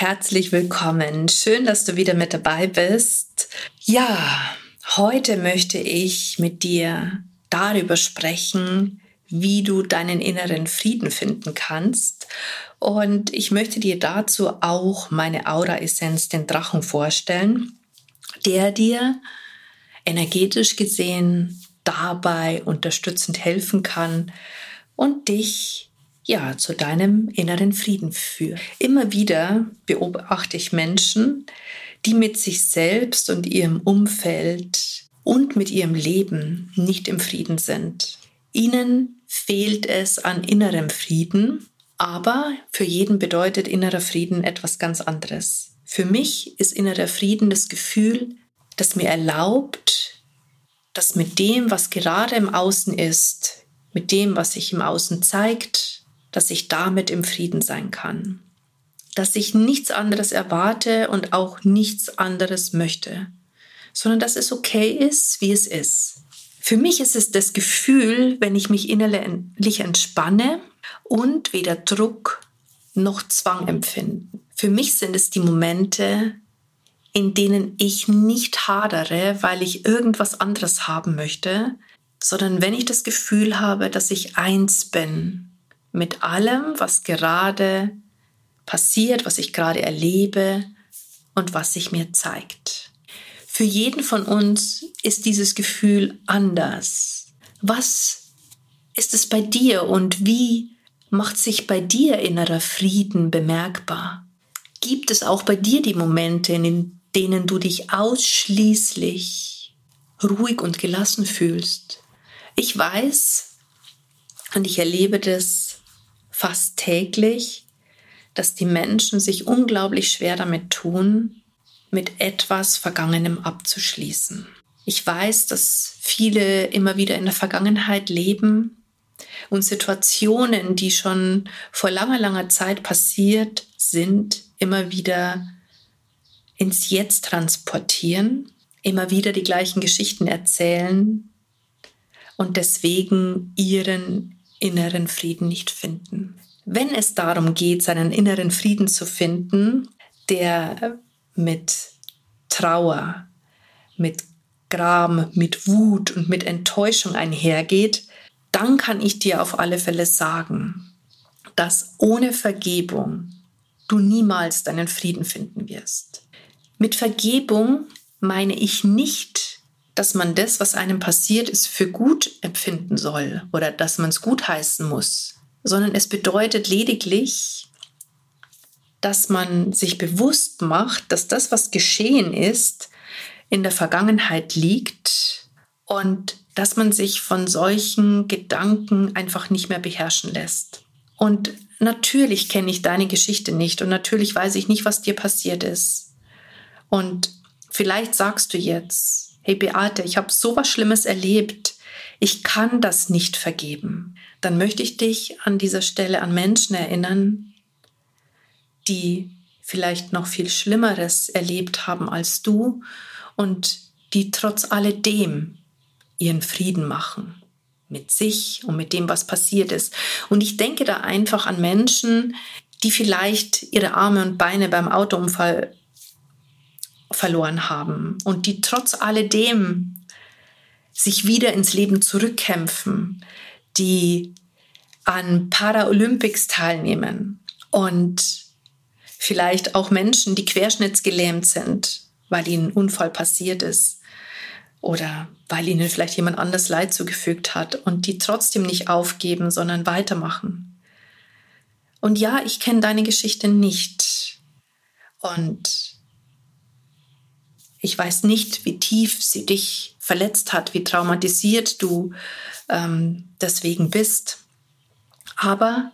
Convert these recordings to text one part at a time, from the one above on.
herzlich willkommen. Schön, dass du wieder mit dabei bist. Ja, heute möchte ich mit dir darüber sprechen, wie du deinen inneren Frieden finden kannst. Und ich möchte dir dazu auch meine Aura-Essenz, den Drachen, vorstellen, der dir energetisch gesehen dabei unterstützend helfen kann und dich ja zu deinem inneren Frieden führt. Immer wieder beobachte ich Menschen, die mit sich selbst und ihrem Umfeld und mit ihrem Leben nicht im Frieden sind. Ihnen fehlt es an innerem Frieden, aber für jeden bedeutet innerer Frieden etwas ganz anderes. Für mich ist innerer Frieden das Gefühl, das mir erlaubt, dass mit dem, was gerade im Außen ist, mit dem, was sich im Außen zeigt, dass ich damit im Frieden sein kann. Dass ich nichts anderes erwarte und auch nichts anderes möchte, sondern dass es okay ist, wie es ist. Für mich ist es das Gefühl, wenn ich mich innerlich entspanne und weder Druck noch Zwang empfinde. Für mich sind es die Momente, in denen ich nicht hadere, weil ich irgendwas anderes haben möchte, sondern wenn ich das Gefühl habe, dass ich eins bin mit allem, was gerade passiert, was ich gerade erlebe und was sich mir zeigt. Für jeden von uns ist dieses Gefühl anders. Was ist es bei dir und wie macht sich bei dir innerer Frieden bemerkbar? Gibt es auch bei dir die Momente, in denen du dich ausschließlich ruhig und gelassen fühlst. Ich weiß und ich erlebe das fast täglich, dass die Menschen sich unglaublich schwer damit tun, mit etwas Vergangenem abzuschließen. Ich weiß, dass viele immer wieder in der Vergangenheit leben und Situationen, die schon vor langer, langer Zeit passiert sind, immer wieder ins Jetzt transportieren, immer wieder die gleichen Geschichten erzählen und deswegen ihren inneren Frieden nicht finden. Wenn es darum geht, seinen inneren Frieden zu finden, der mit Trauer, mit Gram, mit Wut und mit Enttäuschung einhergeht, dann kann ich dir auf alle Fälle sagen, dass ohne Vergebung du niemals deinen Frieden finden wirst. Mit Vergebung meine ich nicht, dass man das, was einem passiert ist, für gut empfinden soll oder dass man es gutheißen muss, sondern es bedeutet lediglich, dass man sich bewusst macht, dass das, was geschehen ist, in der Vergangenheit liegt und dass man sich von solchen Gedanken einfach nicht mehr beherrschen lässt. Und natürlich kenne ich deine Geschichte nicht und natürlich weiß ich nicht, was dir passiert ist. Und vielleicht sagst du jetzt, hey Beate, ich habe so was Schlimmes erlebt, ich kann das nicht vergeben. Dann möchte ich dich an dieser Stelle an Menschen erinnern, die vielleicht noch viel Schlimmeres erlebt haben als du und die trotz alledem ihren Frieden machen mit sich und mit dem, was passiert ist. Und ich denke da einfach an Menschen, die vielleicht ihre Arme und Beine beim Autounfall verloren haben und die trotz alledem sich wieder ins Leben zurückkämpfen, die an Paralympics teilnehmen und vielleicht auch Menschen, die querschnittsgelähmt sind, weil ihnen ein Unfall passiert ist oder weil ihnen vielleicht jemand anders Leid zugefügt hat und die trotzdem nicht aufgeben, sondern weitermachen. Und ja, ich kenne deine Geschichte nicht. Und ich weiß nicht, wie tief sie dich verletzt hat, wie traumatisiert du ähm, deswegen bist. Aber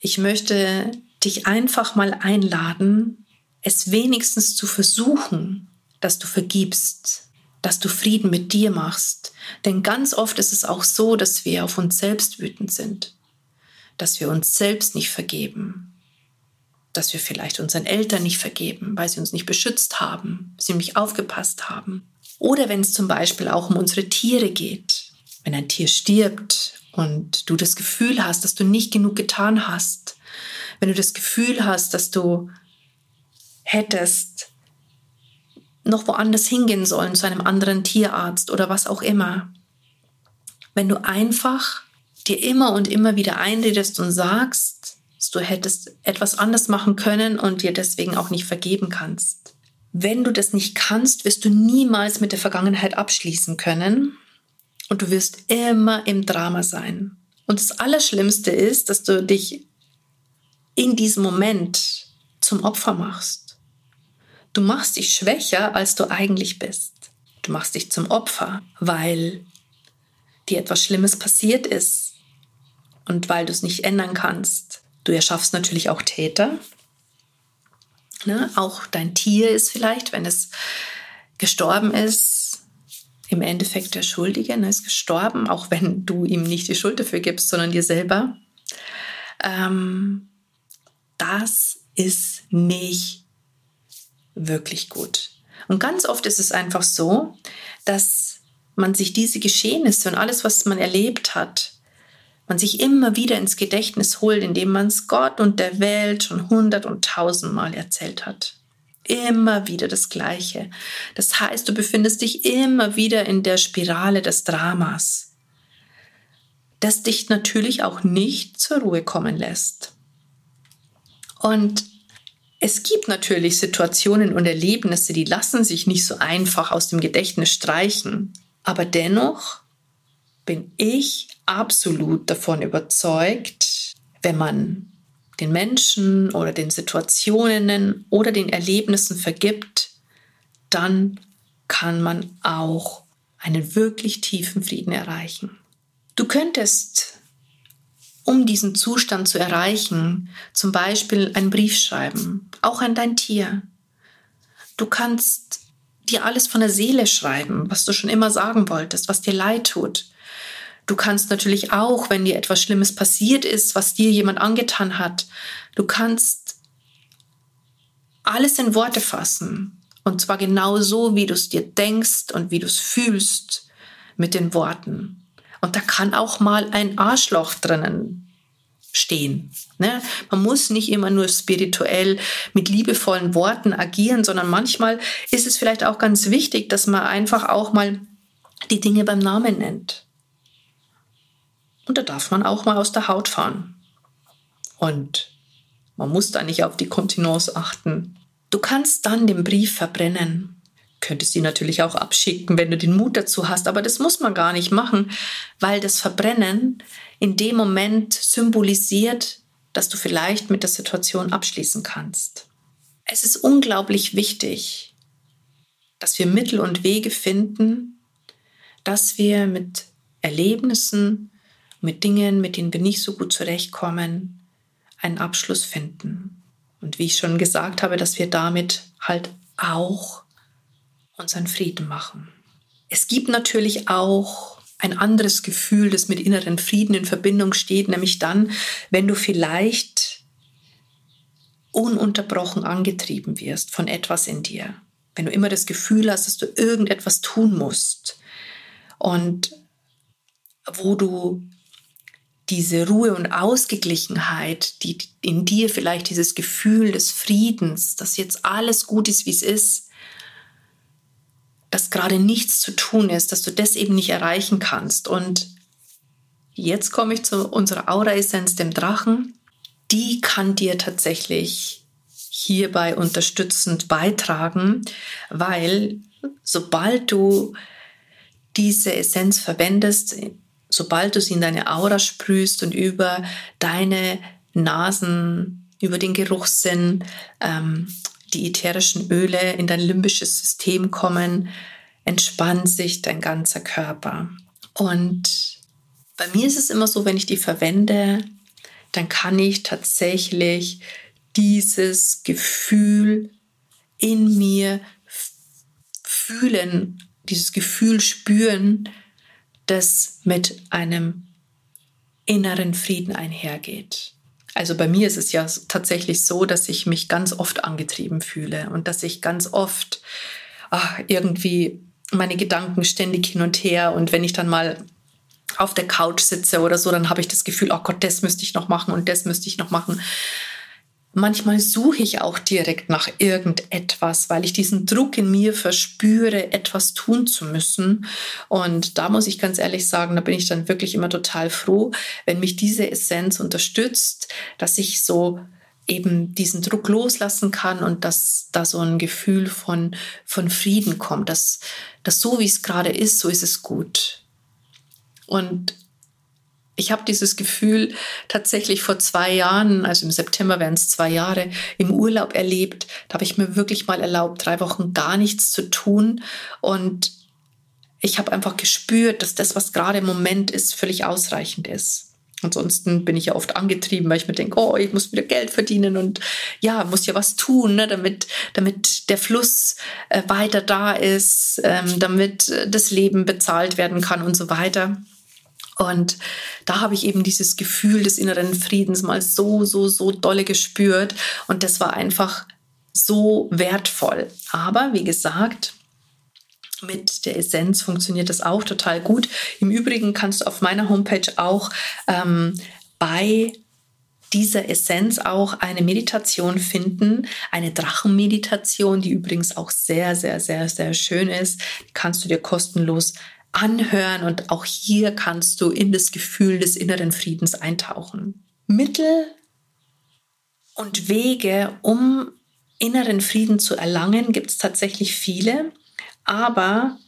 ich möchte dich einfach mal einladen, es wenigstens zu versuchen, dass du vergibst, dass du Frieden mit dir machst. Denn ganz oft ist es auch so, dass wir auf uns selbst wütend sind, dass wir uns selbst nicht vergeben, dass wir vielleicht unseren Eltern nicht vergeben, weil sie uns nicht beschützt haben, sie nicht aufgepasst haben. Oder wenn es zum Beispiel auch um unsere Tiere geht. Wenn ein Tier stirbt und du das Gefühl hast, dass du nicht genug getan hast, wenn du das Gefühl hast, dass du hättest noch woanders hingehen sollen, zu einem anderen Tierarzt oder was auch immer. Wenn du einfach dir immer und immer wieder einredest und sagst, dass du hättest etwas anders machen können und dir deswegen auch nicht vergeben kannst. Wenn du das nicht kannst, wirst du niemals mit der Vergangenheit abschließen können und du wirst immer im Drama sein. Und das Allerschlimmste ist, dass du dich in diesem Moment zum Opfer machst. Du machst dich schwächer, als du eigentlich bist. Du machst dich zum Opfer, weil dir etwas Schlimmes passiert ist und weil du es nicht ändern kannst. Du erschaffst natürlich auch Täter. Ne? Auch dein Tier ist vielleicht, wenn es gestorben ist, im Endeffekt der Schuldige, ne? ist gestorben, auch wenn du ihm nicht die Schuld dafür gibst, sondern dir selber. Ähm, das ist nicht wirklich gut. Und ganz oft ist es einfach so, dass man sich diese Geschehnisse und alles, was man erlebt hat, man sich immer wieder ins Gedächtnis holt, indem man es Gott und der Welt schon hundert und tausendmal erzählt hat. Immer wieder das Gleiche. Das heißt, du befindest dich immer wieder in der Spirale des Dramas, das dich natürlich auch nicht zur Ruhe kommen lässt. Und es gibt natürlich Situationen und Erlebnisse, die lassen sich nicht so einfach aus dem Gedächtnis streichen. Aber dennoch bin ich absolut davon überzeugt, wenn man den Menschen oder den Situationen oder den Erlebnissen vergibt, dann kann man auch einen wirklich tiefen Frieden erreichen. Du könntest um diesen Zustand zu erreichen, zum Beispiel einen Brief schreiben, auch an dein Tier. Du kannst dir alles von der Seele schreiben, was du schon immer sagen wolltest, was dir leid tut. Du kannst natürlich auch, wenn dir etwas Schlimmes passiert ist, was dir jemand angetan hat, du kannst alles in Worte fassen. Und zwar genau so, wie du es dir denkst und wie du es fühlst mit den Worten. Und da kann auch mal ein Arschloch drinnen stehen. Ne? Man muss nicht immer nur spirituell mit liebevollen Worten agieren, sondern manchmal ist es vielleicht auch ganz wichtig, dass man einfach auch mal die Dinge beim Namen nennt. Und da darf man auch mal aus der Haut fahren. Und man muss da nicht auf die Kontinence achten. Du kannst dann den Brief verbrennen könntest ihn natürlich auch abschicken, wenn du den Mut dazu hast, aber das muss man gar nicht machen, weil das Verbrennen in dem Moment symbolisiert, dass du vielleicht mit der Situation abschließen kannst. Es ist unglaublich wichtig, dass wir Mittel und Wege finden, dass wir mit Erlebnissen, mit Dingen, mit denen wir nicht so gut zurechtkommen, einen Abschluss finden. Und wie ich schon gesagt habe, dass wir damit halt auch unseren Frieden machen. Es gibt natürlich auch ein anderes Gefühl, das mit inneren Frieden in Verbindung steht, nämlich dann, wenn du vielleicht ununterbrochen angetrieben wirst von etwas in dir. Wenn du immer das Gefühl hast, dass du irgendetwas tun musst und wo du diese Ruhe und Ausgeglichenheit, die in dir vielleicht dieses Gefühl des Friedens, dass jetzt alles gut ist, wie es ist, dass gerade nichts zu tun ist, dass du das eben nicht erreichen kannst. Und jetzt komme ich zu unserer Aura-Essenz, dem Drachen. Die kann dir tatsächlich hierbei unterstützend beitragen, weil sobald du diese Essenz verwendest, sobald du sie in deine Aura sprühst und über deine Nasen, über den Geruchssinn ähm, die ätherischen Öle in dein limbisches System kommen, entspannt sich dein ganzer Körper. Und bei mir ist es immer so, wenn ich die verwende, dann kann ich tatsächlich dieses Gefühl in mir fühlen, dieses Gefühl spüren, das mit einem inneren Frieden einhergeht. Also bei mir ist es ja tatsächlich so, dass ich mich ganz oft angetrieben fühle und dass ich ganz oft ach, irgendwie meine Gedanken ständig hin und her und wenn ich dann mal auf der Couch sitze oder so, dann habe ich das Gefühl, oh Gott, das müsste ich noch machen und das müsste ich noch machen. Manchmal suche ich auch direkt nach irgendetwas, weil ich diesen Druck in mir verspüre, etwas tun zu müssen. Und da muss ich ganz ehrlich sagen, da bin ich dann wirklich immer total froh, wenn mich diese Essenz unterstützt, dass ich so eben diesen Druck loslassen kann und dass da so ein Gefühl von, von Frieden kommt, dass, dass so wie es gerade ist, so ist es gut. Und ich habe dieses Gefühl tatsächlich vor zwei Jahren, also im September wären es zwei Jahre, im Urlaub erlebt. Da habe ich mir wirklich mal erlaubt, drei Wochen gar nichts zu tun. Und ich habe einfach gespürt, dass das, was gerade im Moment ist, völlig ausreichend ist. Ansonsten bin ich ja oft angetrieben, weil ich mir denke, oh, ich muss wieder Geld verdienen und ja, muss ja was tun, ne, damit, damit der Fluss äh, weiter da ist, ähm, damit äh, das Leben bezahlt werden kann und so weiter. Und da habe ich eben dieses Gefühl des inneren Friedens mal so, so, so dolle gespürt. Und das war einfach so wertvoll. Aber wie gesagt, mit der Essenz funktioniert das auch total gut. Im Übrigen kannst du auf meiner Homepage auch ähm, bei dieser Essenz auch eine Meditation finden, eine Drachenmeditation, die übrigens auch sehr, sehr, sehr, sehr schön ist. Die kannst du dir kostenlos anhören und auch hier kannst du in das Gefühl des inneren Friedens eintauchen. Mittel und Wege, um inneren Frieden zu erlangen, gibt es tatsächlich viele, aber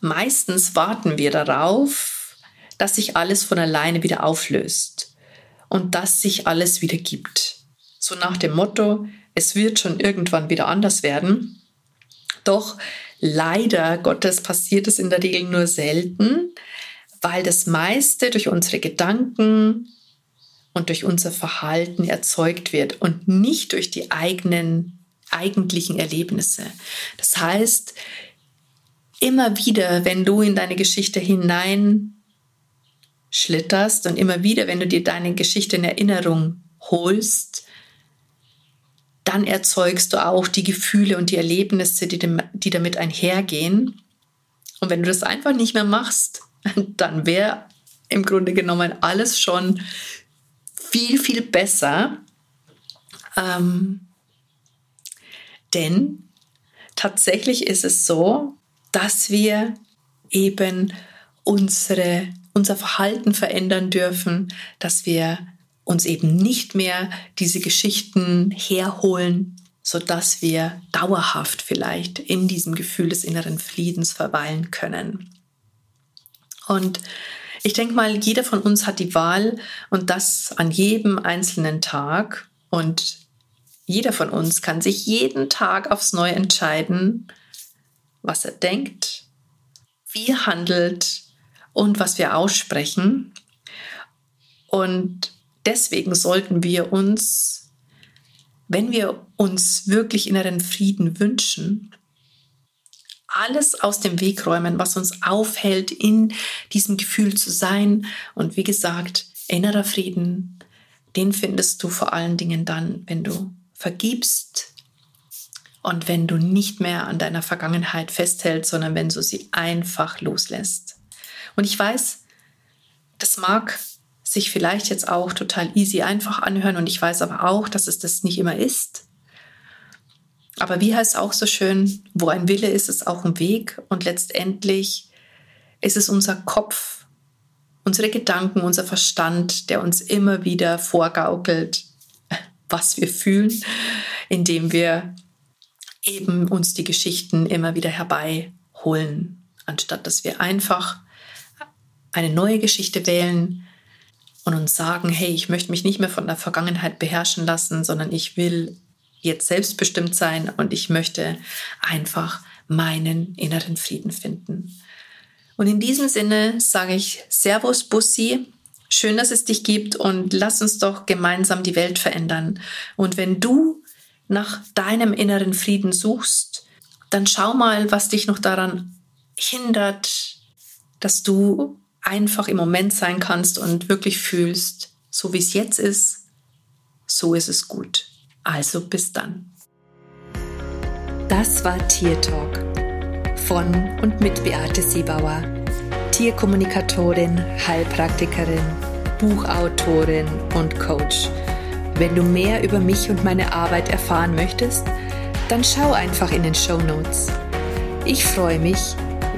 meistens warten wir darauf, dass sich alles von alleine wieder auflöst und dass sich alles wieder gibt. So nach dem Motto, es wird schon irgendwann wieder anders werden. Doch Leider Gottes passiert es in der Regel nur selten, weil das meiste durch unsere Gedanken und durch unser Verhalten erzeugt wird und nicht durch die eigenen eigentlichen Erlebnisse. Das heißt, immer wieder, wenn du in deine Geschichte hinein schlitterst und immer wieder, wenn du dir deine Geschichte in Erinnerung holst, dann erzeugst du auch die Gefühle und die Erlebnisse, die, dem, die damit einhergehen. Und wenn du das einfach nicht mehr machst, dann wäre im Grunde genommen alles schon viel, viel besser. Ähm, denn tatsächlich ist es so, dass wir eben unsere, unser Verhalten verändern dürfen, dass wir uns eben nicht mehr diese Geschichten herholen, sodass wir dauerhaft vielleicht in diesem Gefühl des inneren Friedens verweilen können. Und ich denke mal, jeder von uns hat die Wahl und das an jedem einzelnen Tag. Und jeder von uns kann sich jeden Tag aufs Neue entscheiden, was er denkt, wie er handelt und was wir aussprechen. Und deswegen sollten wir uns, wenn wir uns wirklich inneren Frieden wünschen, alles aus dem Weg räumen, was uns aufhält, in diesem Gefühl zu sein. Und wie gesagt, innerer Frieden, den findest du vor allen Dingen dann, wenn du vergibst und wenn du nicht mehr an deiner Vergangenheit festhältst, sondern wenn du sie einfach loslässt. Und ich weiß, das mag sich vielleicht jetzt auch total easy einfach anhören. Und ich weiß aber auch, dass es das nicht immer ist. Aber wie heißt auch so schön, wo ein Wille ist, ist auch ein Weg. Und letztendlich ist es unser Kopf, unsere Gedanken, unser Verstand, der uns immer wieder vorgaukelt, was wir fühlen, indem wir eben uns die Geschichten immer wieder herbeiholen, anstatt dass wir einfach eine neue Geschichte wählen, und uns sagen, hey, ich möchte mich nicht mehr von der Vergangenheit beherrschen lassen, sondern ich will jetzt selbstbestimmt sein und ich möchte einfach meinen inneren Frieden finden. Und in diesem Sinne sage ich Servus Bussi, schön, dass es dich gibt und lass uns doch gemeinsam die Welt verändern. Und wenn du nach deinem inneren Frieden suchst, dann schau mal, was dich noch daran hindert, dass du einfach im Moment sein kannst und wirklich fühlst, so wie es jetzt ist, so ist es gut. Also bis dann. Das war Tier Talk von und mit Beate Siebauer, Tierkommunikatorin, Heilpraktikerin, Buchautorin und Coach. Wenn du mehr über mich und meine Arbeit erfahren möchtest, dann schau einfach in den Show Notes. Ich freue mich,